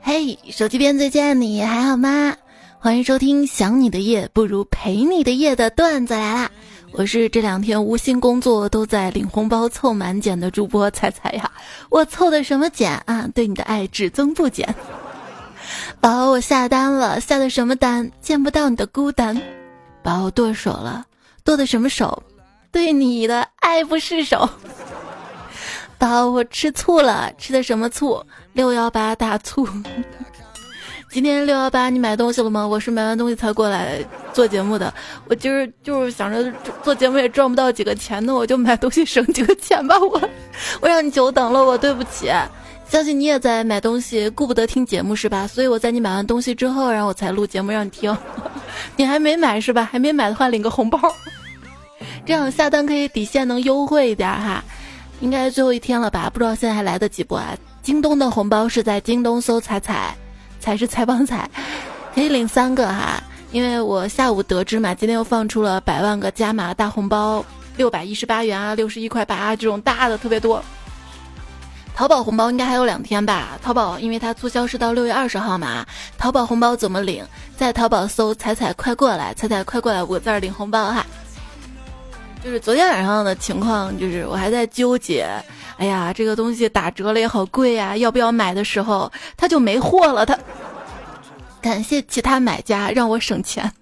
嘿，手机边最亲爱的你还好吗？欢迎收听《想你的夜不如陪你的夜》的段子来啦！我是这两天无心工作都在领红包凑满减的主播彩彩呀。我凑的什么减啊？对你的爱只增不减。宝，我下单了，下的什么单？见不到你的孤单。宝，我剁手了，剁的什么手？对你的爱不释手。宝，我吃醋了，吃的什么醋？六幺八大促。今天六幺八，你买东西了吗？我是买完东西才过来做节目的。我今儿就是想着做节目也赚不到几个钱呢，我就买东西省几个钱吧。我，我让你久等了，我对不起。相信你也在买东西，顾不得听节目是吧？所以我在你买完东西之后，然后我才录节目让你听。你还没买是吧？还没买的话领个红包，这样下单可以底线能优惠一点哈。应该最后一天了吧？不知道现在还来得及不啊？京东的红包是在京东搜“彩彩”，才是采访彩，可以领三个哈。因为我下午得知嘛，今天又放出了百万个加码大红包，六百一十八元啊，六十一块八啊，这种大的特别多。淘宝红包应该还有两天吧？淘宝因为它促销是到六月二十号嘛。淘宝红包怎么领？在淘宝搜“彩彩快过来”，彩彩快过来五个字领红包哈。就是昨天晚上的情况，就是我还在纠结，哎呀，这个东西打折了也好贵呀，要不要买的时候，他就没货了。他 感谢其他买家让我省钱。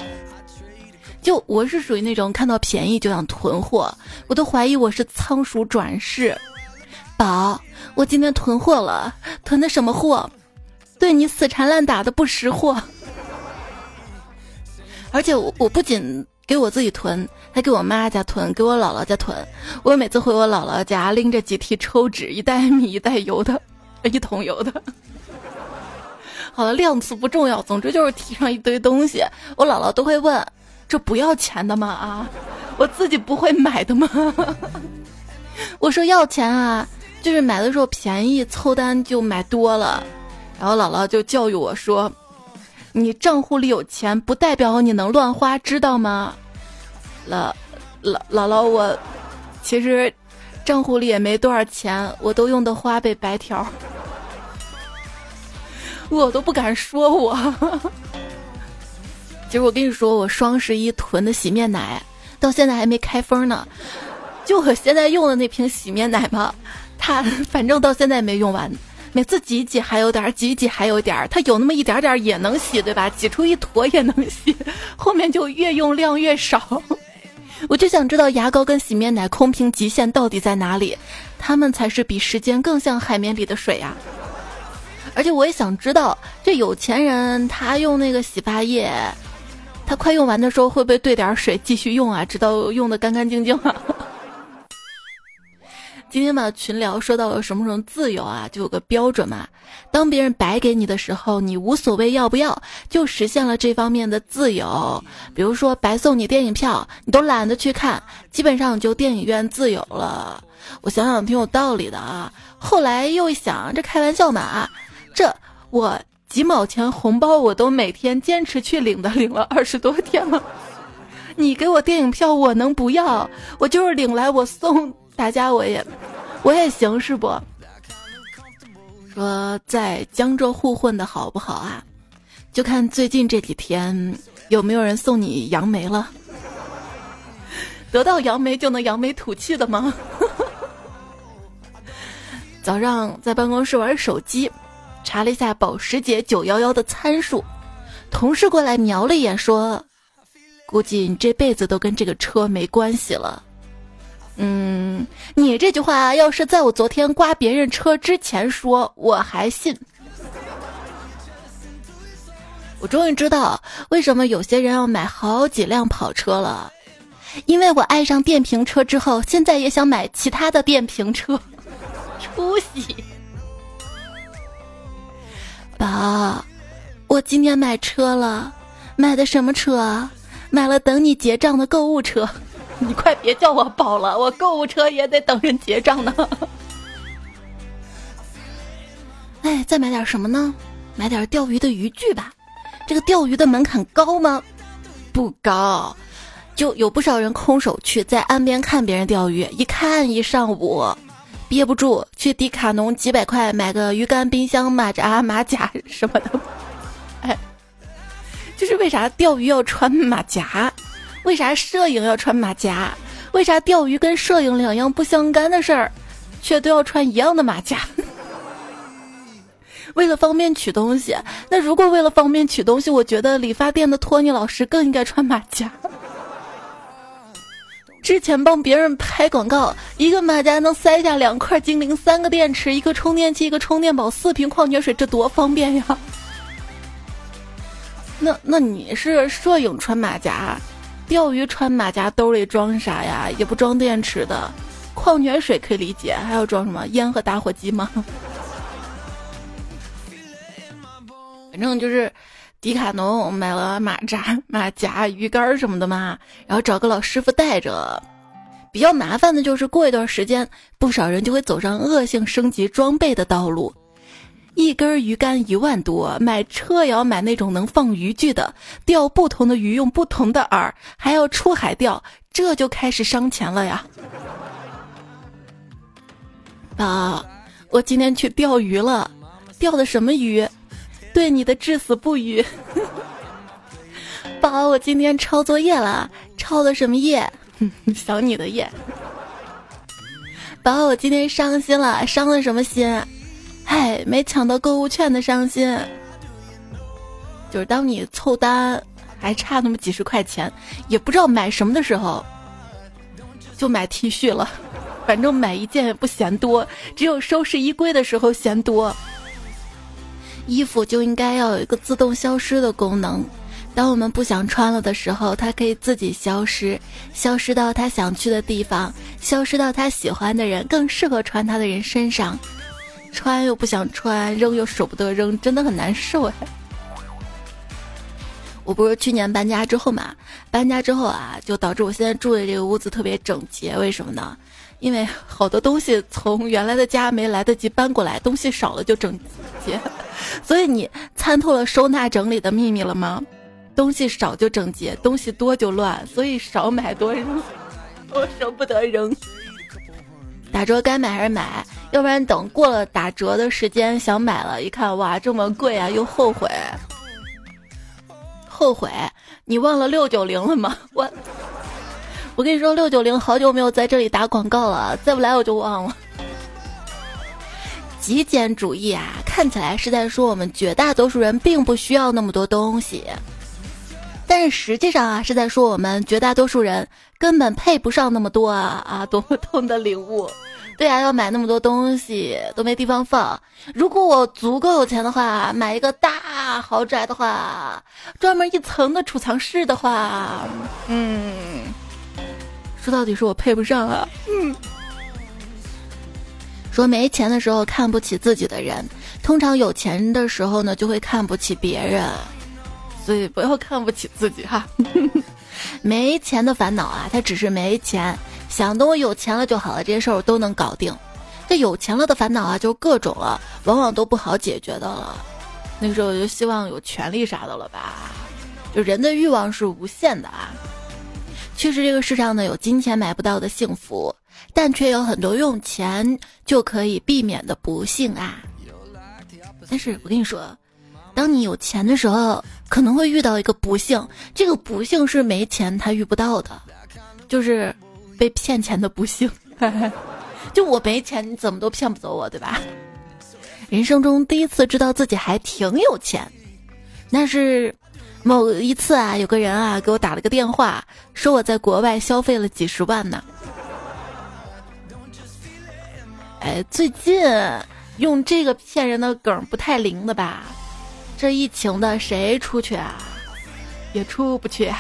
就我是属于那种看到便宜就想囤货，我都怀疑我是仓鼠转世。宝，我今天囤货了，囤的什么货？对你死缠烂打的不识货。而且我我不仅。给我自己囤，还给我妈家囤，给我姥姥家囤。我每次回我姥姥家，拎着几屉抽纸，一袋米，一袋油的，一桶油的。好了，量词不重要，总之就是提上一堆东西。我姥姥都会问：“这不要钱的吗？啊，我自己不会买的吗？” 我说要钱啊，就是买的时候便宜，凑单就买多了。然后姥姥就教育我说。你账户里有钱，不代表你能乱花，知道吗？姥姥姥姥，我其实账户里也没多少钱，我都用的花呗白条，我都不敢说我。其实我跟你说，我双十一囤的洗面奶到现在还没开封呢，就我现在用的那瓶洗面奶吧，它反正到现在没用完。每次挤挤还有点儿，挤挤还有点儿，它有那么一点点也能洗，对吧？挤出一坨也能洗，后面就越用量越少。我就想知道牙膏跟洗面奶空瓶极限到底在哪里，它们才是比时间更像海绵里的水呀。而且我也想知道，这有钱人他用那个洗发液，他快用完的时候会不会兑点水继续用啊？直到用的干干净净啊？今天嘛，群聊说到了什么什么自由啊，就有个标准嘛。当别人白给你的时候，你无所谓要不要，就实现了这方面的自由。比如说白送你电影票，你都懒得去看，基本上就电影院自由了。我想想挺有道理的啊。后来又一想，这开玩笑嘛，这我几毛钱红包我都每天坚持去领的，领了二十多天了。你给我电影票，我能不要？我就是领来我送。大家我也，我也行是不？说在江浙沪混的好不好啊？就看最近这几天有没有人送你杨梅了。得到杨梅就能扬眉吐气的吗？早上在办公室玩手机，查了一下保时捷九幺幺的参数，同事过来瞄了一眼说：“估计你这辈子都跟这个车没关系了。”嗯，你这句话要是在我昨天刮别人车之前说，我还信。我终于知道为什么有些人要买好几辆跑车了，因为我爱上电瓶车之后，现在也想买其他的电瓶车。出息！宝，我今天买车了，买的什么车？买了等你结账的购物车。你快别叫我宝了，我购物车也得等人结账呢。哎，再买点什么呢？买点钓鱼的渔具吧。这个钓鱼的门槛高吗？不高，就有不少人空手去在岸边看别人钓鱼，一看一上午，憋不住去迪卡侬几百块买个鱼竿、冰箱、马扎、马甲 什么的。哎，就是为啥钓鱼要穿马甲？为啥摄影要穿马甲？为啥钓鱼跟摄影两样不相干的事儿，却都要穿一样的马甲？为了方便取东西，那如果为了方便取东西，我觉得理发店的托尼老师更应该穿马甲。之前帮别人拍广告，一个马甲能塞下两块精灵、三个电池、一个充电器、一个充电宝、四瓶矿泉水，这多方便呀！那那你是摄影穿马甲，钓鱼穿马甲兜里装啥呀？也不装电池的，矿泉水可以理解，还要装什么烟和打火机吗？反正就是迪卡侬买了马扎、马甲、鱼竿什么的嘛，然后找个老师傅带着。比较麻烦的就是过一段时间，不少人就会走上恶性升级装备的道路。一根鱼竿一万多，买车也要买那种能放渔具的，钓不同的鱼用不同的饵，还要出海钓，这就开始伤钱了呀！宝，我今天去钓鱼了，钓的什么鱼？对你的至死不渝。宝，我今天抄作业了，抄的什么业？想你的夜。宝，我今天伤心了，伤了什么心？唉，没抢到购物券的伤心，就是当你凑单还差那么几十块钱，也不知道买什么的时候，就买 T 恤了。反正买一件也不嫌多，只有收拾衣柜的时候嫌多。衣服就应该要有一个自动消失的功能，当我们不想穿了的时候，它可以自己消失，消失到他想去的地方，消失到他喜欢的人、更适合穿它的人身上。穿又不想穿，扔又舍不得扔，真的很难受哎。我不是去年搬家之后嘛，搬家之后啊，就导致我现在住的这个屋子特别整洁。为什么呢？因为好多东西从原来的家没来得及搬过来，东西少了就整洁。所以你参透了收纳整理的秘密了吗？东西少就整洁，东西多就乱。所以少买多扔，我舍不得扔。打折该买还是买，要不然等过了打折的时间想买了，一看哇这么贵啊，又后悔。后悔？你忘了六九零了吗？我，我跟你说六九零好久没有在这里打广告了，再不来我就忘了。极简主义啊，看起来是在说我们绝大多数人并不需要那么多东西，但是实际上啊是在说我们绝大多数人根本配不上那么多啊啊！多么痛的领悟。对啊，要买那么多东西都没地方放。如果我足够有钱的话，买一个大豪宅的话，专门一层的储藏室的话，嗯，说到底是我配不上啊。嗯，说没钱的时候看不起自己的人，通常有钱的时候呢就会看不起别人，所以不要看不起自己哈。没钱的烦恼啊，他只是没钱。想等我有钱了就好了，这些事儿我都能搞定。这有钱了的烦恼啊，就各种了，往往都不好解决的了。那个时候我就希望有权利啥的了吧？就人的欲望是无限的啊。确实，这个世上呢有金钱买不到的幸福，但却有很多用钱就可以避免的不幸啊。但是我跟你说，当你有钱的时候，可能会遇到一个不幸，这个不幸是没钱他遇不到的，就是。被骗钱的不幸，就我没钱，你怎么都骗不走我，对吧？人生中第一次知道自己还挺有钱，那是某一次啊，有个人啊给我打了个电话，说我在国外消费了几十万呢。哎，最近用这个骗人的梗不太灵的吧？这疫情的谁出去啊？也出不去。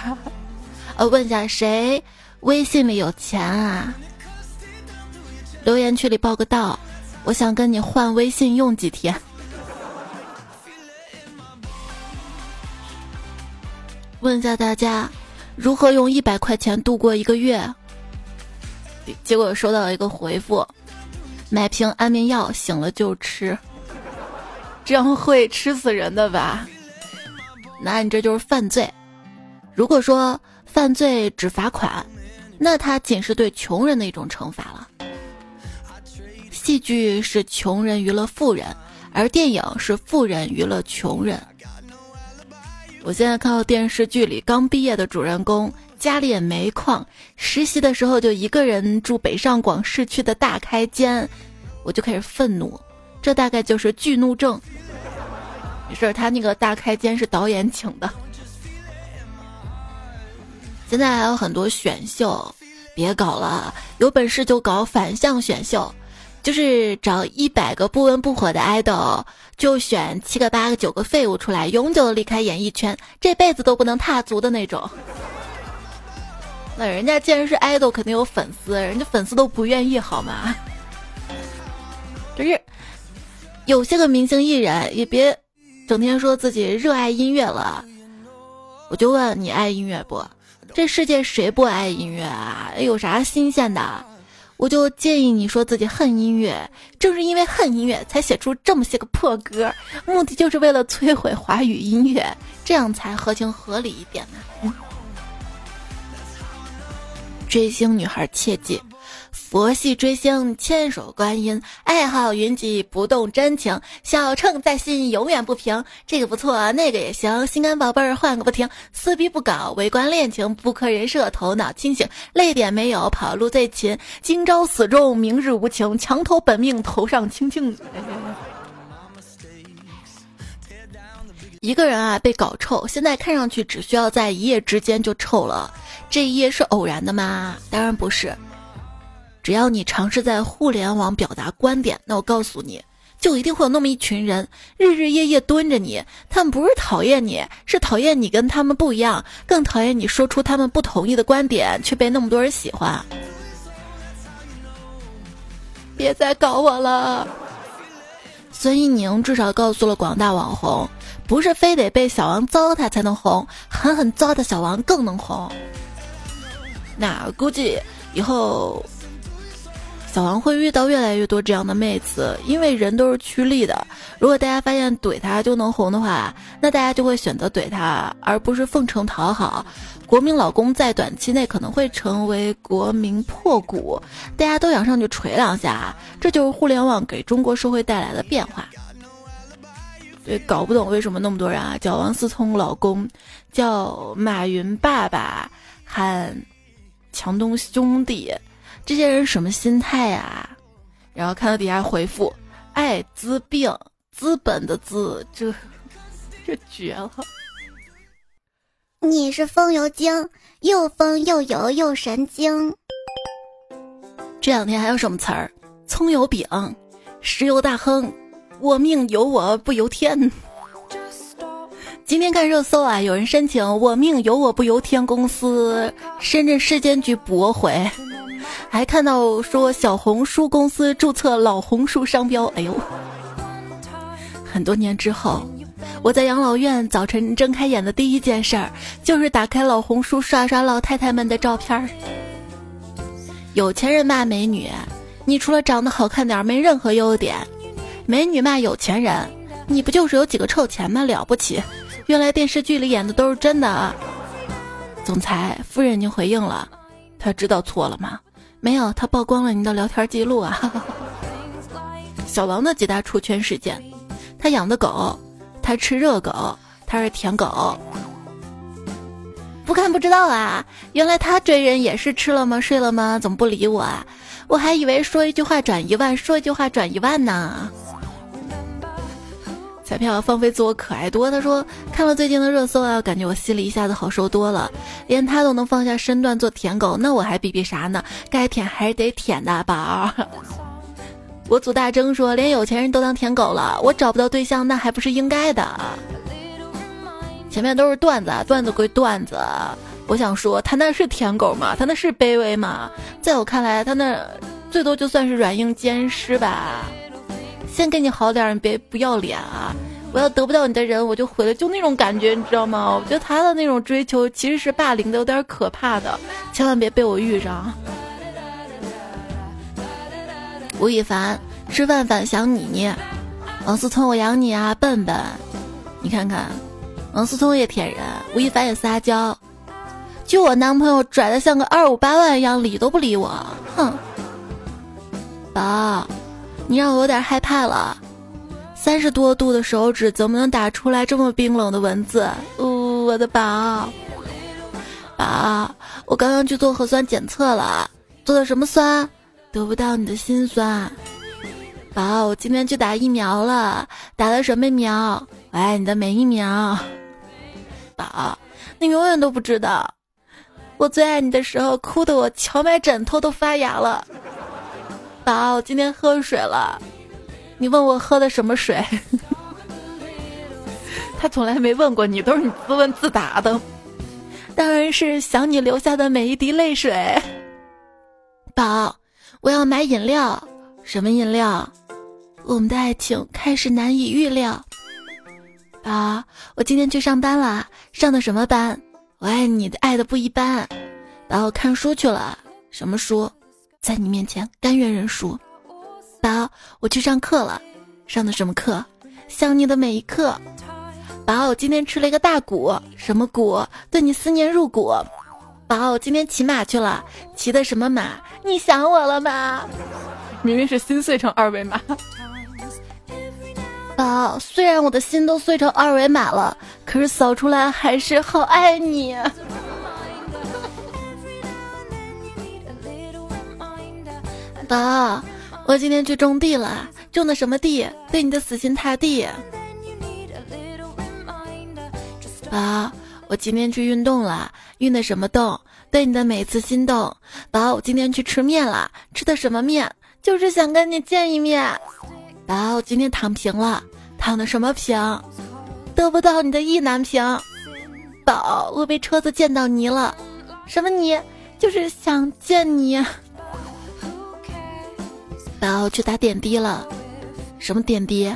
呃，问一下谁？微信里有钱啊！留言区里报个到，我想跟你换微信用几天。问一下大家，如何用一百块钱度过一个月？结果收到一个回复：买瓶安眠药，醒了就吃。这样会吃死人的吧？那你这就是犯罪。如果说犯罪只罚款。那他仅是对穷人的一种惩罚了。戏剧是穷人娱乐富人，而电影是富人娱乐穷人。我现在看到电视剧里刚毕业的主人公家里也没矿，实习的时候就一个人住北上广市区的大开间，我就开始愤怒，这大概就是巨怒症。没事，他那个大开间是导演请的。现在还有很多选秀，别搞了，有本事就搞反向选秀。就是找一百个不温不火的爱豆，就选七个八个九个废物出来，永久的离开演艺圈，这辈子都不能踏足的那种。那人家既然是爱豆，肯定有粉丝，人家粉丝都不愿意好吗？就是有些个明星艺人，也别整天说自己热爱音乐了。我就问你爱音乐不？这世界谁不爱音乐啊？有啥新鲜的？我就建议你说自己恨音乐，正是因为恨音乐，才写出这么些个破歌，目的就是为了摧毁华语音乐，这样才合情合理一点呢。追星女孩切记。佛系追星，千手观音，爱好云集，不动真情，小秤在心，永远不平。这个不错，那个也行，心肝宝贝儿换个不停，撕逼不搞，围观恋情，不磕人设，头脑清醒，泪点没有，跑路最勤，今朝死忠，明日无情，墙头本命，头上青青。一个人啊被搞臭，现在看上去只需要在一夜之间就臭了，这一夜是偶然的吗？当然不是。只要你尝试在互联网表达观点，那我告诉你，就一定会有那么一群人日日夜夜蹲着你。他们不是讨厌你，是讨厌你跟他们不一样，更讨厌你说出他们不同意的观点却被那么多人喜欢。别再搞我了！孙一宁至少告诉了广大网红，不是非得被小王糟蹋才能红，狠狠糟蹋小王更能红。那估计以后。小王会遇到越来越多这样的妹子，因为人都是趋利的。如果大家发现怼他就能红的话，那大家就会选择怼他，而不是奉承讨好。国民老公在短期内可能会成为国民破股，大家都想上去锤两下，这就是互联网给中国社会带来的变化。对，搞不懂为什么那么多人啊叫王思聪老公，叫马云爸爸，喊强东兄弟。这些人什么心态呀？然后看到底下回复“艾滋病”，资本的“资”，这 这绝了！你是风油精，又疯又油又神经。这两天还有什么词儿？葱油饼，石油大亨，我命由我不由天。今天看热搜啊，有人申请“我命由我不由天”公司深圳市监局驳回。还看到说小红书公司注册老红书商标，哎呦！很多年之后，我在养老院早晨睁开眼的第一件事儿，就是打开老红书刷刷老太太们的照片儿。有钱人骂美女，你除了长得好看点，没任何优点；美女骂有钱人，你不就是有几个臭钱吗？了不起！原来电视剧里演的都是真的啊！总裁夫人已经回应了，他知道错了吗？没有，他曝光了你的聊天记录啊！小王的几大出圈事件：他养的狗，他吃热狗，他是舔狗。不看不知道啊，原来他追人也是吃了吗？睡了吗？怎么不理我啊？我还以为说一句话转一万，说一句话转一万呢。彩票放飞自我可爱多，他说看了最近的热搜啊，感觉我心里一下子好受多了。连他都能放下身段做舔狗，那我还比比啥呢？该舔还是得舔的，宝。我祖大征说，连有钱人都当舔狗了，我找不到对象，那还不是应该的。前面都是段子，段子归段子，我想说，他那是舔狗吗？他那是卑微吗？在我看来，他那最多就算是软硬兼施吧。先给你好点儿，你别不要脸啊！我要得不到你的人，我就回来，就那种感觉，你知道吗？我觉得他的那种追求其实是霸凌的，有点可怕的，千万别被我遇上。吴亦凡吃饭饭想你，王思聪我养你啊，笨笨！你看看，王思聪也舔人，吴亦凡也撒娇，就我男朋友拽的像个二五八万一样，理都不理我，哼，宝。你让我有点害怕了。三十多度的手指怎么能打出来这么冰冷的文字？呜，我的宝宝，我刚刚去做核酸检测了，做的什么酸？得不到你的心酸。宝，我今天去打疫苗了，打的什么苗？我爱你的每一秒。宝，你永远都不知道，我最爱你的时候，哭的我荞麦枕头都发芽了。宝，我今天喝水了。你问我喝的什么水？他从来没问过你，都是你自问自答的。当然是想你留下的每一滴泪水。宝，我要买饮料，什么饮料？我们的爱情开始难以预料。宝，我今天去上班了，上的什么班？我爱你的爱的不一般。宝，我看书去了，什么书？在你面前甘愿认输。宝，我去上课了，上的什么课？想你的每一刻。宝，我今天吃了一个大鼓，什么鼓？对你思念入骨。宝，我今天骑马去了，骑的什么马？你想我了吗？明明是心碎成二维码。宝，虽然我的心都碎成二维码了，可是扫出来还是好爱你。宝。我今天去种地了，种的什么地？对你的死心塌地。宝，我今天去运动了，运的什么动？对你的每次心动。宝，我今天去吃面了，吃的什么面？就是想跟你见一面。宝，我今天躺平了，躺的什么平？得不到你的意难平。宝，我被车子溅到泥了，什么泥？就是想见你。宝去打点滴了，什么点滴？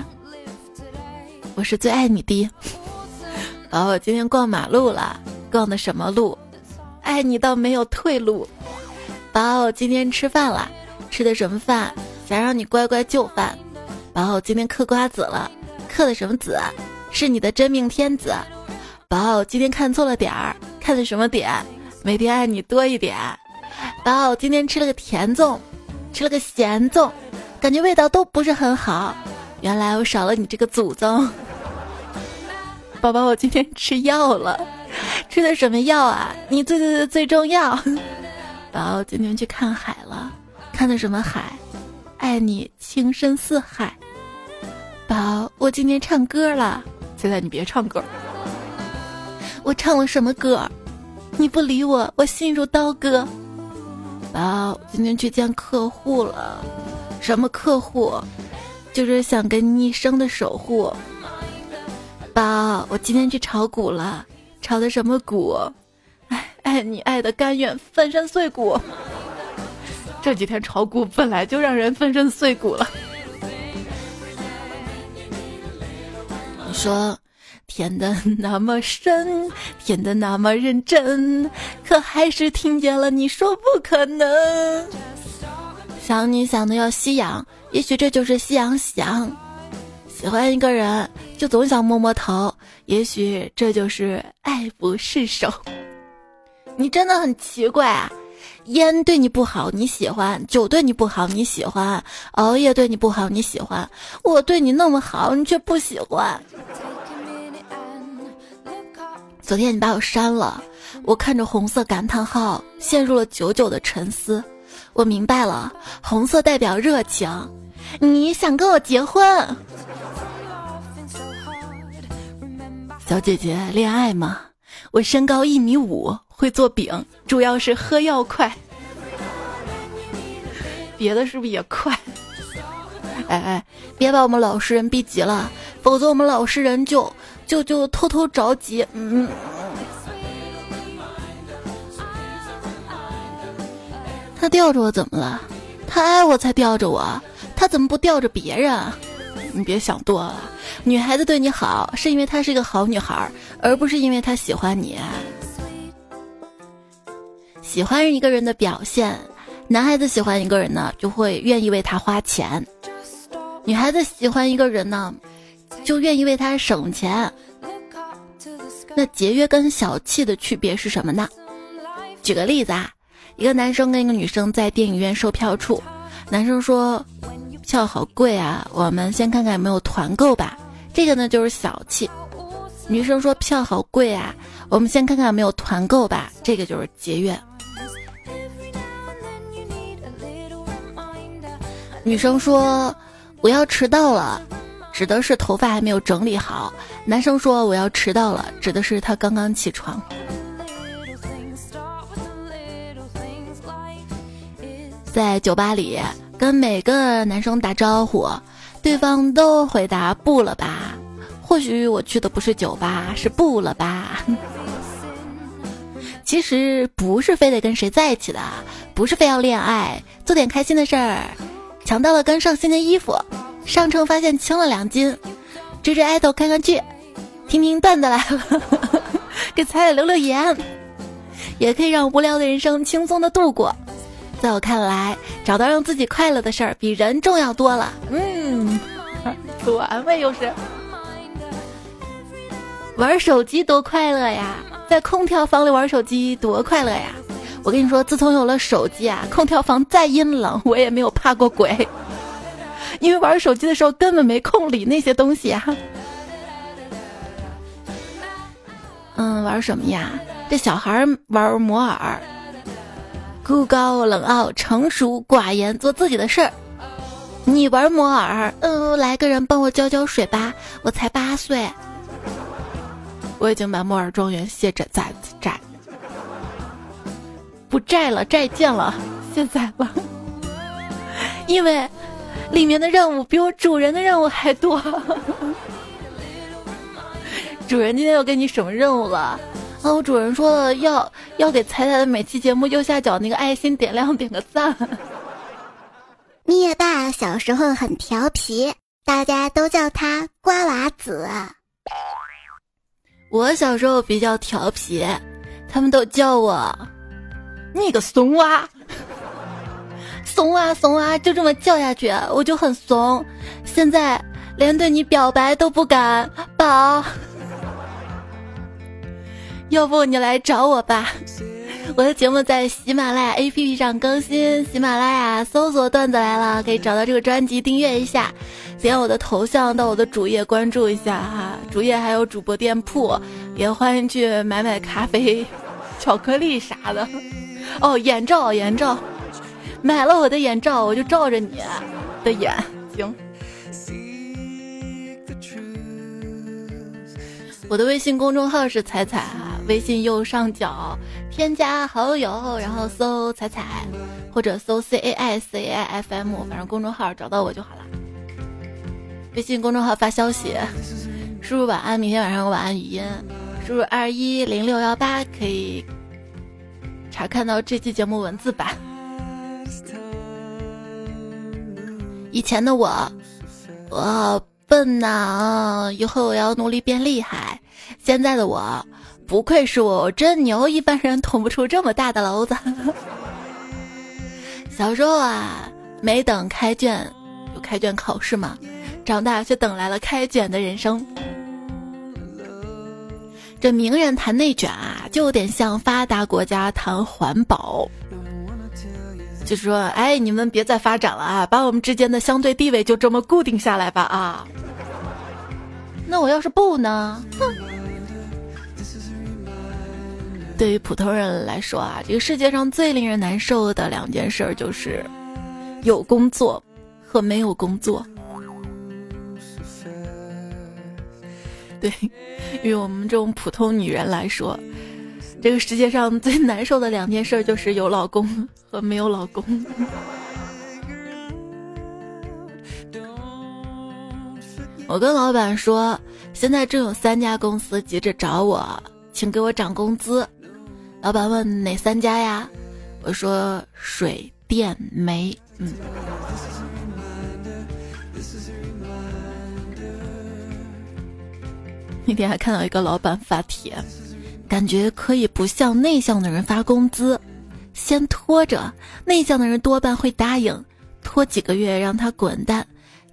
我是最爱你的。宝，我今天逛马路了，逛的什么路？爱你到没有退路。宝，我今天吃饭了，吃的什么饭？想让你乖乖就范。宝，我今天嗑瓜子了，嗑的什么子？是你的真命天子。宝，我今天看错了点儿，看的什么点？每天爱你多一点。宝，我今天吃了个甜粽。吃了个咸粽，感觉味道都不是很好。原来我少了你这个祖宗。宝宝，我今天吃药了，吃的什么药啊？你最最最最重要。宝宝，今天去看海了，看的什么海？爱你情深似海。宝，我今天唱歌了。现在你别唱歌。我唱了什么歌？你不理我，我心如刀割。宝，今天去见客户了，什么客户？就是想跟你一生的守护。宝，我今天去炒股了，炒的什么股？哎，爱你爱的甘愿粉身碎骨。这几天炒股本来就让人粉身碎骨了。你说。填的那么深，填的那么认真，可还是听见了你说不可能。想你想的要吸氧，也许这就是夕阳想。喜欢一个人就总想摸摸头，也许这就是爱不释手。你真的很奇怪啊！烟对你不好你喜欢，酒对你不好你喜欢，熬夜对你不好你喜欢，我对你那么好你却不喜欢。昨天你把我删了，我看着红色感叹号，陷入了久久的沉思。我明白了，红色代表热情，你想跟我结婚？小姐姐恋爱吗？我身高一米五，会做饼，主要是喝药快。别的是不是也快？哎哎，别把我们老实人逼急了，否则我们老实人就。就就偷偷着急，嗯。他吊着我怎么了？他爱我才吊着我，他怎么不吊着别人？你别想多了，女孩子对你好是因为她是一个好女孩，而不是因为她喜欢你。喜欢一个人的表现，男孩子喜欢一个人呢，就会愿意为他花钱；女孩子喜欢一个人呢。就愿意为他省钱。那节约跟小气的区别是什么呢？举个例子啊，一个男生跟一个女生在电影院售票处，男生说：“票好贵啊，我们先看看有没有团购吧。这个呢就是小气。女生说票好贵啊，我们先看看有没有团购吧。这个就是节约。女生说我要迟到了，指的是头发还没有整理好。男生说我要迟到了，指的是他刚刚起床。在酒吧里跟每个男生打招呼，对方都回答不了吧？或许我去的不是酒吧，是不了吧？其实不是非得跟谁在一起的，不是非要恋爱，做点开心的事儿。抢到了跟上新的衣服，上称发现轻了两斤，追追爱豆看看剧，听听段子来了，给彩彩留留言，也可以让无聊的人生轻松的度过。在我看来，找到让自己快乐的事儿比人重要多了。嗯，自我安慰又是玩手机多快乐呀，在空调房里玩手机多快乐呀！我跟你说，自从有了手机啊，空调房再阴冷我也没有怕过鬼，因为玩手机的时候根本没空理那些东西啊。嗯，玩什么呀？这小孩玩摩尔。孤高冷傲、成熟寡言，做自己的事儿。你玩摩尔，嗯，来个人帮我浇浇水吧。我才八岁，我已经把摩尔庄园卸载在债，不债了，债见了，卸载了。因为里面的任务比我主人的任务还多。主人今天又给你什么任务了？啊！我主人说了，要要给彩彩的每期节目右下角那个爱心点亮，点个赞。灭霸小时候很调皮，大家都叫他瓜娃子。我小时候比较调皮，他们都叫我你个怂娃，怂啊怂啊，就这么叫下去，我就很怂。现在连对你表白都不敢，宝。要不你来找我吧，我的节目在喜马拉雅 APP 上更新，喜马拉雅搜索“段子来了”，可以找到这个专辑订阅一下，点我的头像到我的主页关注一下哈，主页还有主播店铺，也欢迎去买买咖啡、巧克力啥的。哦，眼罩眼罩，买了我的眼罩，我就照着你的眼行。我的微信公众号是彩彩啊，微信右上角添加好友，然后搜彩彩，或者搜 C A I C A I F M，反正公众号找到我就好了。微信公众号发消息，输入晚安，明天晚上晚安语音，输入二一零六幺八可以查看到这期节目文字版。以前的我，我。笨呐！以后我要努力变厉害。现在的我，不愧是我，我真牛，一般人捅不出这么大的篓子。小时候啊，没等开卷，有开卷考试嘛。长大却等来了开卷的人生。这名人谈内卷啊，就有点像发达国家谈环保。就是说，哎，你们别再发展了啊，把我们之间的相对地位就这么固定下来吧啊。那我要是不呢？哼。对于普通人来说啊，这个世界上最令人难受的两件事就是有工作和没有工作。对，于我们这种普通女人来说。这个世界上最难受的两件事就是有老公和没有老公。我跟老板说，现在正有三家公司急着找我，请给我涨工资。老板问哪三家呀？我说水电煤。嗯。那天还看到一个老板发帖。感觉可以不向内向的人发工资，先拖着，内向的人多半会答应，拖几个月让他滚蛋，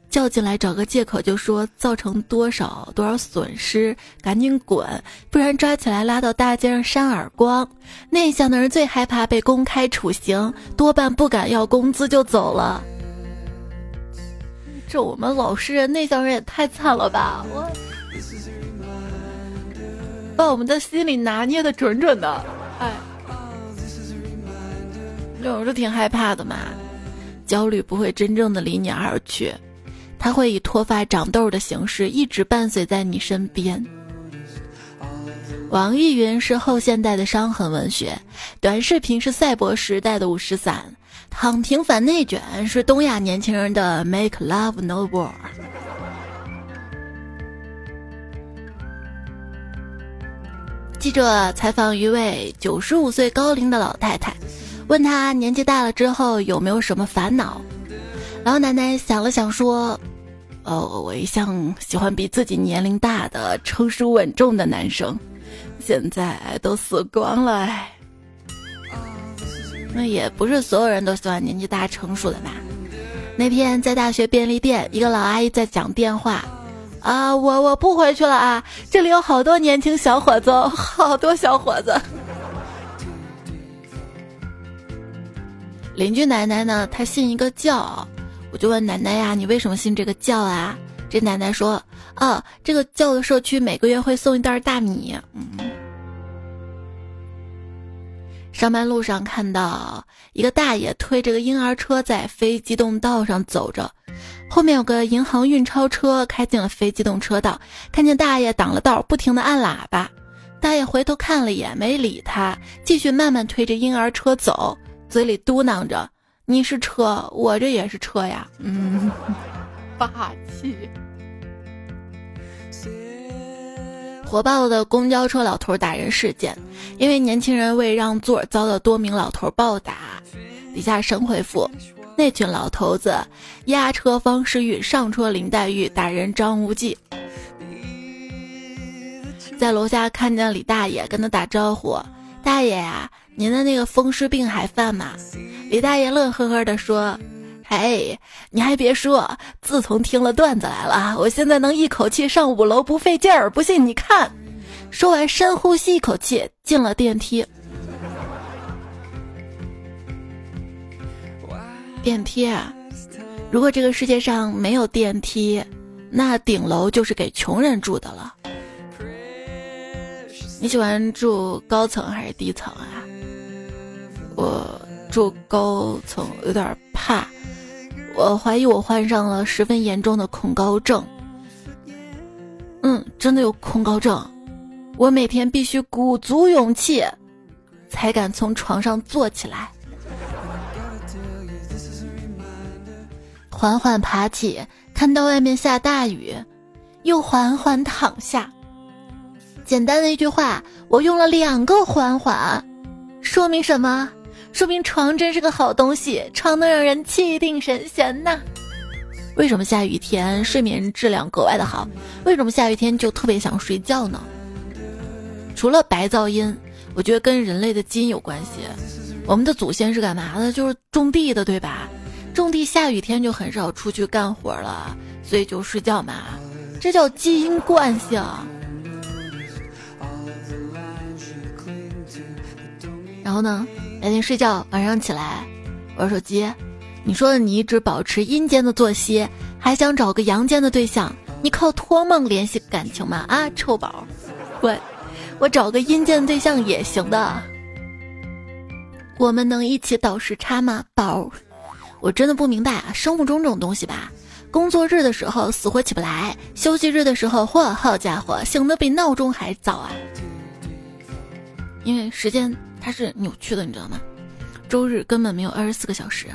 叫进来找个借口就说造成多少多少损失，赶紧滚，不然抓起来拉到大街上扇耳光。内向的人最害怕被公开处刑，多半不敢要工资就走了。这我们老实人、内向人也太惨了吧！我把我们的心里拿捏的准准的，哎，有时候挺害怕的嘛。焦虑不会真正的离你而去，它会以脱发、长痘的形式一直伴随在你身边。网易云是后现代的伤痕文学，短视频是赛博时代的五十散，躺平反内卷是东亚年轻人的 Make Love No War。记者采访一位九十五岁高龄的老太太，问她年纪大了之后有没有什么烦恼。老奶奶想了想说：“哦，我一向喜欢比自己年龄大的、成熟稳重的男生，现在都死光了。哎，那也不是所有人都喜欢年纪大、成熟的吧？”那天在大学便利店，一个老阿姨在讲电话。啊，我我不回去了啊！这里有好多年轻小伙子，好多小伙子。邻居奶奶呢，她信一个教，我就问奶奶呀，你为什么信这个教啊？这奶奶说，啊，这个教的社区每个月会送一袋大米。上班路上看到一个大爷推着个婴儿车在非机动道上走着。后面有个银行运钞车开进了非机动车道，看见大爷挡了道，不停的按喇叭。大爷回头看了一眼，没理他，继续慢慢推着婴儿车走，嘴里嘟囔着：“你是车，我这也是车呀。”嗯，霸气。火爆的公交车老头打人事件，因为年轻人为让座遭到多名老头暴打。底下神回复。那群老头子押车方世玉，上车林黛玉，打人张无忌。在楼下看见李大爷，跟他打招呼：“大爷呀，您的那个风湿病还犯吗？”李大爷乐呵呵地说：“嘿，你还别说，自从听了段子来了，我现在能一口气上五楼不费劲儿，不信你看。”说完，深呼吸一口气，进了电梯。电梯啊！如果这个世界上没有电梯，那顶楼就是给穷人住的了。你喜欢住高层还是低层啊？我住高层有点怕，我怀疑我患上了十分严重的恐高症。嗯，真的有恐高症，我每天必须鼓足勇气，才敢从床上坐起来。缓缓爬起，看到外面下大雨，又缓缓躺下。简单的一句话，我用了两个缓缓，说明什么？说明床真是个好东西，床能让人气定神闲呐。为什么下雨天睡眠质量格外的好？为什么下雨天就特别想睡觉呢？除了白噪音，我觉得跟人类的基因有关系。我们的祖先是干嘛的？就是种地的，对吧？种地下雨天就很少出去干活了，所以就睡觉嘛，这叫基因惯性。然后呢，白天睡觉，晚上起来玩手机。你说你一直保持阴间的作息，还想找个阳间的对象？你靠托梦联系感情吗？啊，臭宝，滚！我找个阴间对象也行的。我们能一起倒时差吗，宝？我真的不明白啊，生物钟这种东西吧，工作日的时候死活起不来，休息日的时候，嚯，好家伙，醒的比闹钟还早啊！因为时间它是扭曲的，你知道吗？周日根本没有二十四个小时，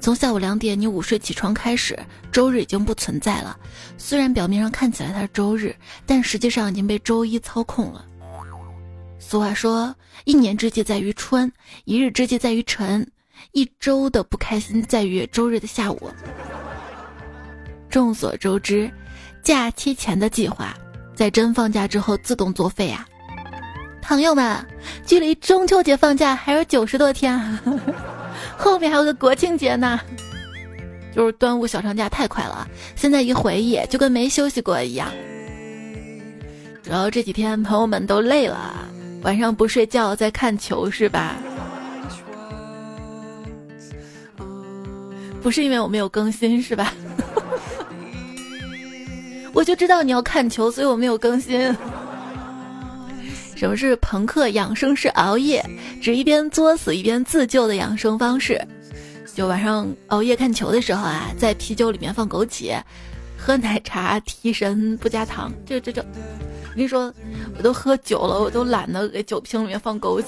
从下午两点你午睡起床开始，周日已经不存在了。虽然表面上看起来它是周日，但实际上已经被周一操控了。俗话说，一年之计在于春，一日之计在于晨。一周的不开心在于周日的下午。众所周知，假期前的计划在真放假之后自动作废啊！朋友们，距离中秋节放假还有九十多天，后面还有个国庆节呢。就是端午小长假太快了，现在一回忆就跟没休息过一样。主要这几天朋友们都累了，晚上不睡觉在看球是吧？不是因为我没有更新是吧？我就知道你要看球，所以我没有更新。什么是朋克养生？是熬夜，指一边作死一边自救的养生方式。就晚上熬夜看球的时候啊，在啤酒里面放枸杞，喝奶茶提神不加糖。这这这，我跟你说，我都喝酒了，我都懒得给酒瓶里面放枸杞。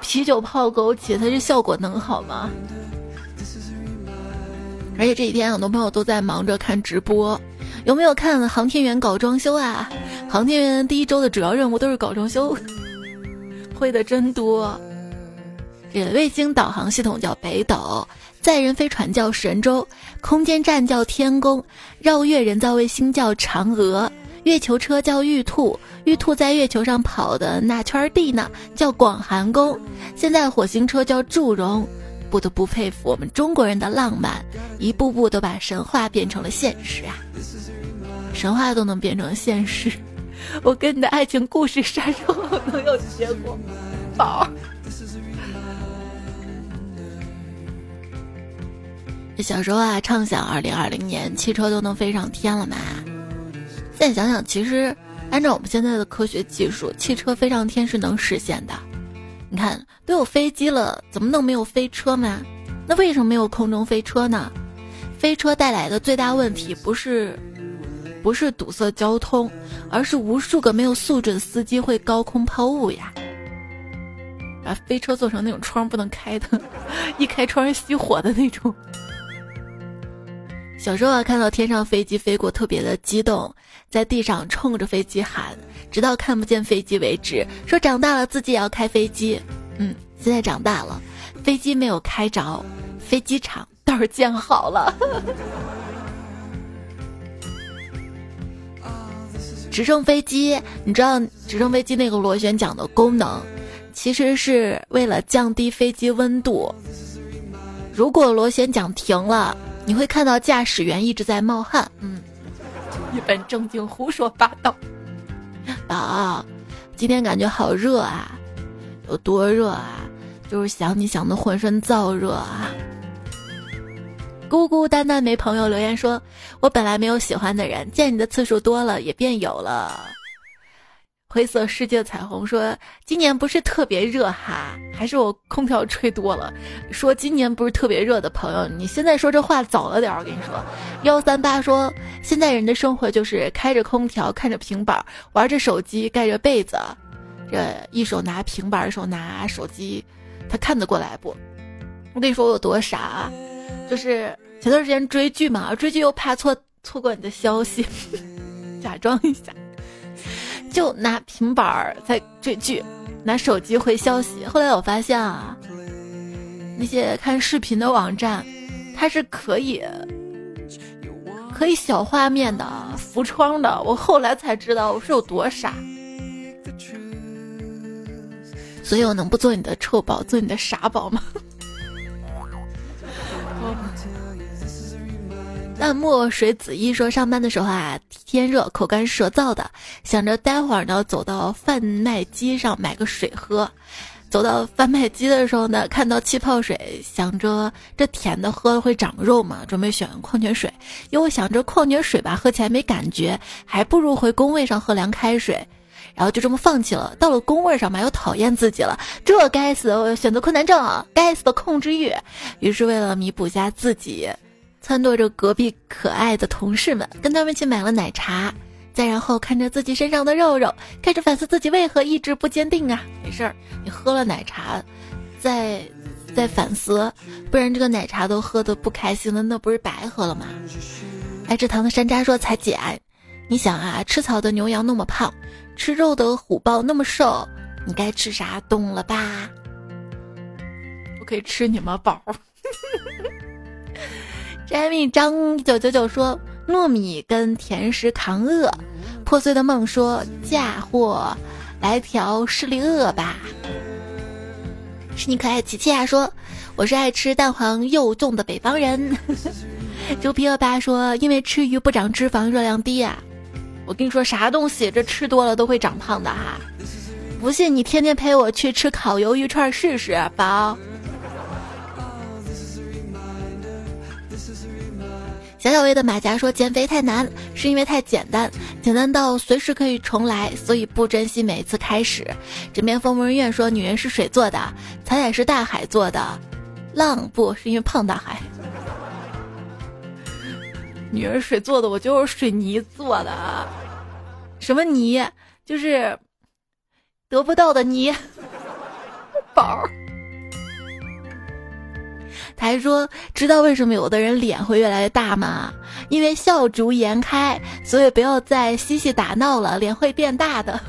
啤酒泡枸杞，它这效果能好吗？而且这几天很多朋友都在忙着看直播，有没有看航天员搞装修啊？航天员第一周的主要任务都是搞装修，会的真多。这卫星导航系统叫北斗。载人飞船叫神舟，空间站叫天宫，绕月人造卫星叫嫦娥，月球车叫玉兔，玉兔在月球上跑的那圈地呢叫广寒宫，现在火星车叫祝融，不得不佩服我们中国人的浪漫，一步步都把神话变成了现实啊！神话都能变成现实，我跟你的爱情故事啥时候能有结果？宝。小时候啊，畅想二零二零年汽车都能飞上天了嘛。现在想想，其实按照我们现在的科学技术，汽车飞上天是能实现的。你看，都有飞机了，怎么能没有飞车呢？那为什么没有空中飞车呢？飞车带来的最大问题不是不是堵塞交通，而是无数个没有素质的司机会高空抛物呀。把飞车做成那种窗不能开的，一开窗熄火的那种。小时候啊，看到天上飞机飞过，特别的激动，在地上冲着飞机喊，直到看不见飞机为止。说长大了自己也要开飞机。嗯，现在长大了，飞机没有开着，飞机场倒是建好了。直升飞机，你知道直升飞机那个螺旋桨的功能，其实是为了降低飞机温度。如果螺旋桨停了。你会看到驾驶员一直在冒汗，嗯，一本正经胡说八道。宝，今天感觉好热啊，有多热啊？就是想你想的浑身燥热啊。孤孤单单没朋友留言说，我本来没有喜欢的人，见你的次数多了，也变有了。灰色世界彩虹说：“今年不是特别热哈，还是我空调吹多了。”说今年不是特别热的朋友，你现在说这话早了点儿。我跟你说，幺三八说现在人的生活就是开着空调，看着平板，玩着手机，盖着被子，这一手拿平板，一手拿手机，他看得过来不？我跟你说我有多傻，啊，就是前段时间追剧嘛，追剧又怕错错过你的消息，假装一下。就拿平板儿在追剧，拿手机回消息。后来我发现啊，那些看视频的网站，它是可以可以小画面的、浮窗的。我后来才知道我是有多傻，所以我能不做你的臭宝，做你的傻宝吗？淡墨水子一说：“上班的时候啊，天热，口干舌燥的，想着待会儿呢，走到贩卖机上买个水喝。走到贩卖机的时候呢，看到气泡水，想着这甜的喝了会长肉嘛，准备选矿泉水。又想着矿泉水吧，喝起来没感觉，还不如回工位上喝凉开水。然后就这么放弃了。到了工位上嘛，又讨厌自己了，这该死的选择困难症啊，该死的控制欲。于是为了弥补一下自己。”撺掇着隔壁可爱的同事们，跟他们去买了奶茶，再然后看着自己身上的肉肉，开始反思自己为何意志不坚定啊！没事儿，你喝了奶茶，再再反思，不然这个奶茶都喝的不开心了，那不是白喝了吗？爱吃糖的山楂说：“彩姐，你想啊，吃草的牛羊那么胖，吃肉的虎豹那么瘦，你该吃啥懂了吧？我可以吃你吗，宝？” 摘蜜张九九九说：“糯米跟甜食扛饿。”破碎的梦说：“嫁祸，来条势利鳄吧。”是你可爱琪琪啊说：“我是爱吃蛋黄又重的北方人。”猪皮恶霸说：“因为吃鱼不长脂肪，热量低呀。”我跟你说，啥东西这吃多了都会长胖的哈！不信你天天陪我去吃烤鱿鱼串试试，宝。小小薇的马甲说减肥太难，是因为太简单，简单到随时可以重来，所以不珍惜每一次开始。枕边风人院说女人是水做的，彩彩是大海做的，浪不是因为胖大海。女人水做的，我就是水泥做的，什么泥？就是得不到的泥 宝。他还说：“知道为什么有的人脸会越来越大吗？因为笑逐颜开，所以不要再嬉戏打闹了，脸会变大的。”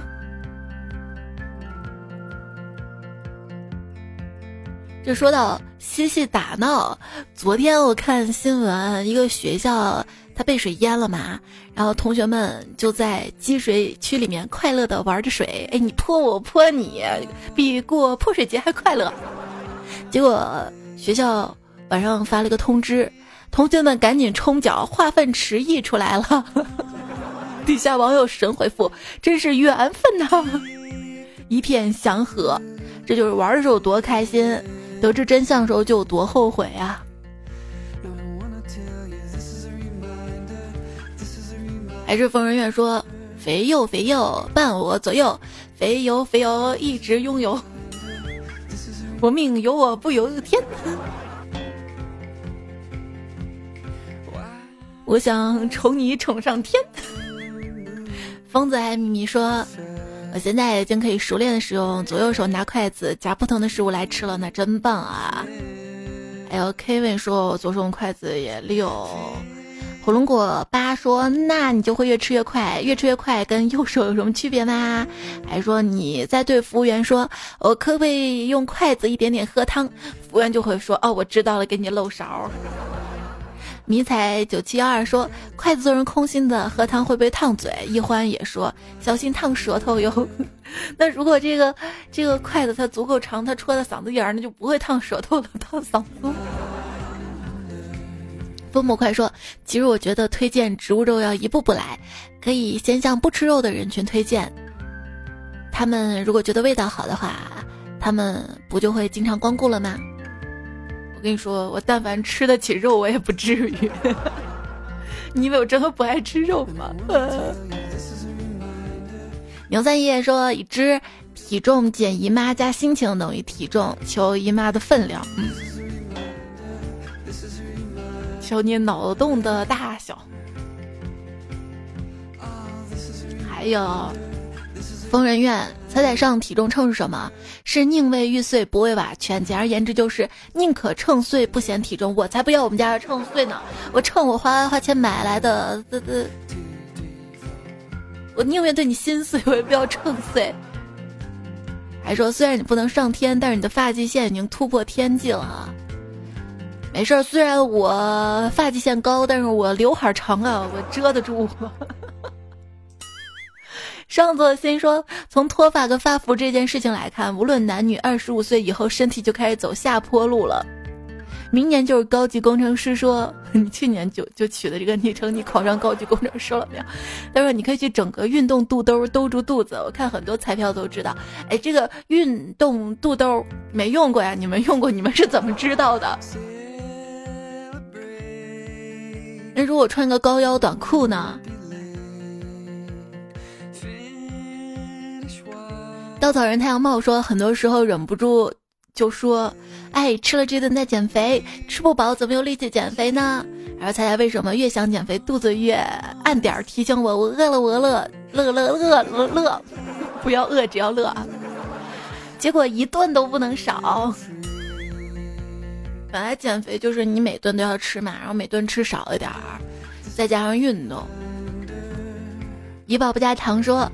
这说到嬉戏打闹，昨天我看新闻，一个学校它被水淹了嘛，然后同学们就在积水区里面快乐的玩着水，哎，你泼我，泼你，比过泼水节还快乐。结果学校晚上发了个通知，同学们赶紧冲脚，化粪池溢出来了。底下网友神回复：“真是缘分呐！” 一片祥和，这就是玩的时候多开心。得知真相的时候就有多后悔啊！还是疯人院说：“肥又肥又伴我左右，肥油肥油一直拥有，我命由我不由天。”我想宠你宠上天。疯子爱咪咪说。我现在已经可以熟练的使用左右手拿筷子夹不同的食物来吃了，那真棒啊！还有 Kevin 说，我左手用筷子也溜。火龙果八说，那你就会越吃越快，越吃越快跟右手有什么区别吗？还说你在对服务员说，我可不可以用筷子一点点喝汤？服务员就会说，哦，我知道了，给你漏勺。迷彩九七幺二说：“筷子做人空心的，喝汤会被烫嘴。”一欢也说：“小心烫舌头哟。” 那如果这个这个筷子它足够长，它戳在嗓子眼儿，那就不会烫舌头了，烫嗓子。风魔快说：“其实我觉得推荐植物肉要一步步来，可以先向不吃肉的人群推荐。他们如果觉得味道好的话，他们不就会经常光顾了吗？”我跟你说，我但凡吃得起肉，我也不至于。你以为我真的不爱吃肉吗？牛三爷说，已知体重减姨妈加心情等于体重，求姨妈的分量。嗯，求你脑洞的大小。还有，疯人院。踩踩上体重秤是什么？是宁为玉碎不为瓦全。简而言之，就是宁可秤碎不嫌体重。我才不要我们家的秤碎呢！我秤我花花钱买来的，这这，我宁愿对你心碎，我也不要秤碎。还说虽然你不能上天，但是你的发际线已经突破天际了。没事儿，虽然我发际线高，但是我刘海长啊，我遮得住。上座心说，从脱发跟发福这件事情来看，无论男女，二十五岁以后身体就开始走下坡路了。明年就是高级工程师。说 你去年就就取的这个昵称，你考上高级工程师了没有？他说你可以去整个运动肚兜兜住肚子。我看很多彩票都知道。哎，这个运动肚兜没用过呀？你们用过？你们是怎么知道的？那如果穿个高腰短裤呢？稻草人太阳帽说，很多时候忍不住就说：“哎，吃了这顿再减肥，吃不饱怎么有力气减肥呢？”然后猜猜为什么越想减肥，肚子越暗点儿提醒我：“我饿了，我饿，乐乐乐乐乐，不要饿，只要乐啊。”结果一顿都不能少。本来减肥就是你每顿都要吃嘛，然后每顿吃少一点儿，再加上运动。怡宝不加糖说。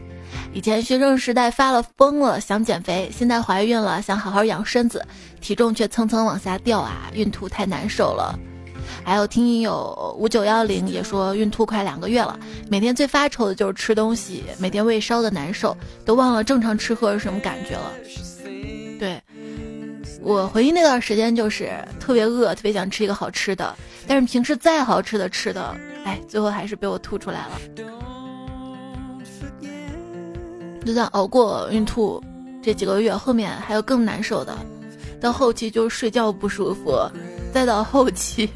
以前学生时代发了疯了，想减肥；现在怀孕了，想好好养身子，体重却蹭蹭往下掉啊！孕吐太难受了。还有听友五九幺零也说孕吐快两个月了，每天最发愁的就是吃东西，每天胃烧的难受，都忘了正常吃喝是什么感觉了。我回忆那段时间就是特别饿，特别想吃一个好吃的，但是平时再好吃的吃的，哎，最后还是被我吐出来了。就算熬过孕吐这几个月，后面还有更难受的。到后期就是睡觉不舒服，再到后期，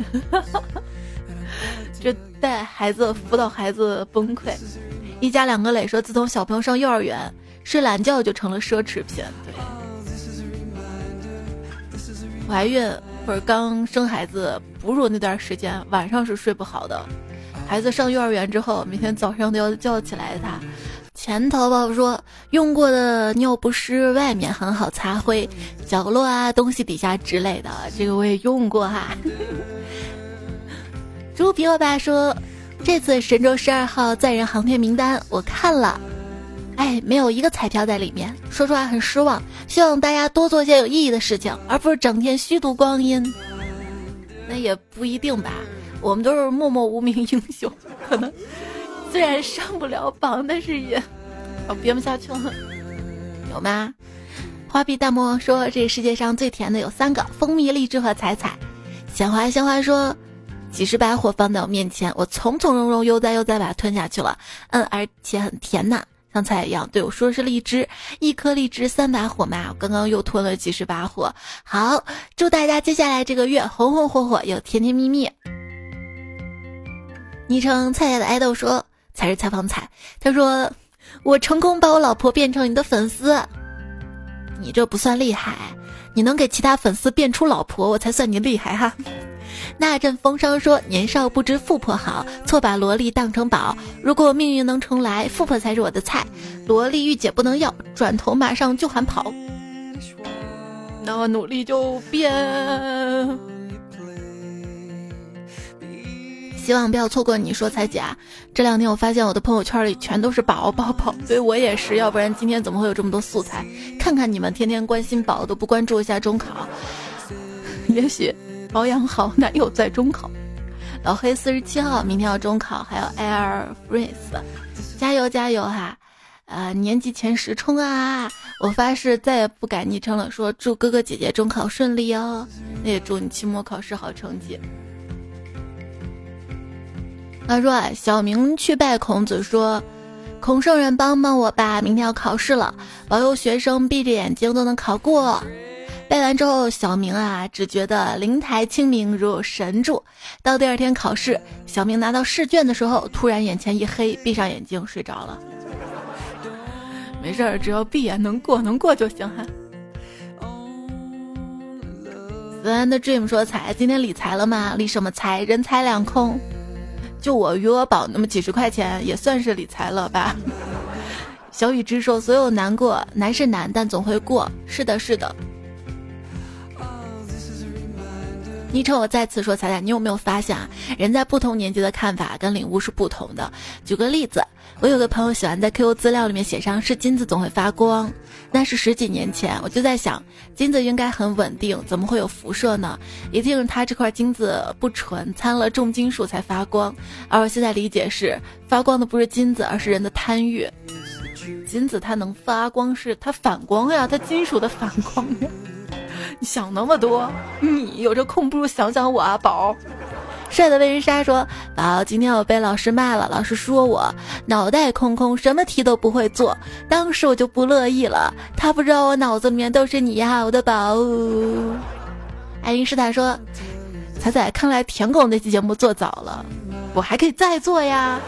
这带孩子辅导孩子崩溃。一家两个磊说，自从小朋友上幼儿园，睡懒觉就成了奢侈品。对，怀孕或者刚生孩子哺乳那段时间，晚上是睡不好的。孩子上幼儿园之后，每天早上都要叫起来他。前淘宝说用过的尿不湿外面很好擦灰，角落啊、东西底下之类的，这个我也用过哈。猪皮我爸说，这次神舟十二号载人航天名单我看了，哎，没有一个彩票在里面，说实话很失望。希望大家多做些有意义的事情，而不是整天虚度光阴。那也不一定吧，我们都是默默无名英雄，可能。虽然上不了榜，但是也，我编不下去了。有吗？花臂大魔王说：“这世界上最甜的有三个：蜂蜜、荔枝和彩彩。”鲜花鲜花说：“几十把火放在我面前，我从从容容、悠哉悠哉把它吞下去了。嗯，而且很甜呐，像菜一样。对我说是荔枝，一颗荔枝三把火嘛。我刚刚又吞了几十把火。好，祝大家接下来这个月红红火火又甜甜蜜蜜。”昵称菜菜的爱豆说。才是采访菜，他说：“我成功把我老婆变成你的粉丝，你这不算厉害，你能给其他粉丝变出老婆，我才算你厉害哈。”那阵风声说：“年少不知富婆好，错把萝莉当成宝。如果命运能重来，富婆才是我的菜，萝莉御姐不能要，转头马上就喊跑。那我努力就变。”希望不要错过你说彩姐啊，这两天我发现我的朋友圈里全都是宝宝宝，所以我也是，要不然今天怎么会有这么多素材？看看你们天天关心宝都不关注一下中考，也许保养好男友在中考。老黑四十七号明天要中考，还有 Air France，加油加油哈！啊，年级前十冲啊！我发誓再也不改昵称了，说祝哥哥姐姐中考顺利哦，那也祝你期末考试好成绩。他说：“小明去拜孔子，说，孔圣人帮帮我吧，明天要考试了，保佑学生闭着眼睛都能考过。”拜完之后，小明啊，只觉得灵台清明，如有神助。到第二天考试，小明拿到试卷的时候，突然眼前一黑，闭上眼睛睡着了。没事儿，只要闭眼能过，能过就行哈。子安的 dream 说：“财，今天理财了吗？理什么财？人财两空。”就我余额宝那么几十块钱，也算是理财了吧？小雨之说：“所有难过难是难，但总会过。”是的，是的。昵称我再次说，彩彩，你有没有发现啊？人在不同年纪的看法跟领悟是不同的。举个例子，我有个朋友喜欢在 QQ 资料里面写上是金子总会发光，那是十几年前，我就在想，金子应该很稳定，怎么会有辐射呢？一定是它这块金子不纯，掺了重金属才发光。而我现在理解是，发光的不是金子，而是人的贪欲。金子它能发光，是它反光呀，它金属的反光呀。你想那么多，你有这空不如想想我啊，宝。帅的魏人莎说：“宝，今天我被老师骂了，老师说我脑袋空空，什么题都不会做。当时我就不乐意了，他不知道我脑子里面都是你呀，我的宝。”爱因斯坦说：“彩彩，看来舔狗那期节目做早了，我还可以再做呀。”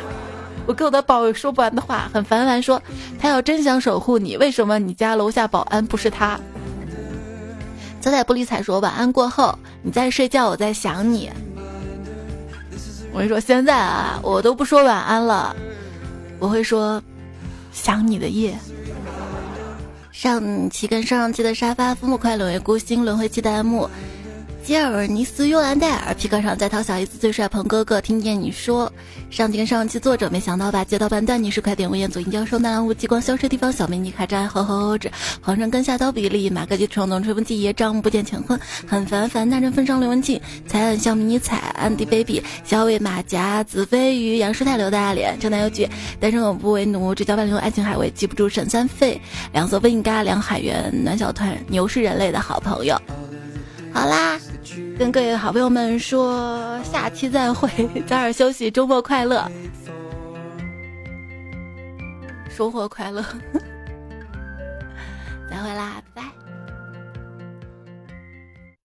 我跟我的宝有说不完的话，很烦烦说：“他要真想守护你，为什么你家楼下保安不是他？”彩彩不理睬说晚安过后，你在睡觉，我在想你。我跟你说，现在啊，我都不说晚安了，我会说想你的夜。上期跟上上期的沙发，父母快沦为孤星，轮回期弹幕。吉尔尼斯尤兰戴尔皮革厂在淘小姨子最帅鹏哥哥，听见你说上期跟上期作者没想到吧？接到半段你是快点吴彦祖、殷教授、纳兰无极光消失地方小美女卡扎吼吼吼！指皇上跟下刀比例马克基创造吹风机爷丈不见乾坤很烦烦那人分上刘文静才很像迷你彩安迪 baby 小尾马甲子飞鱼杨师太刘大脸正南有句单身狗不为奴只交伴流爱情海味记不住沈三费两色温嘎两海源暖小团牛是人类的好朋友。好啦，跟各位好朋友们说，下期再会，早点休息，周末快乐，收获快乐，再会啦。拜拜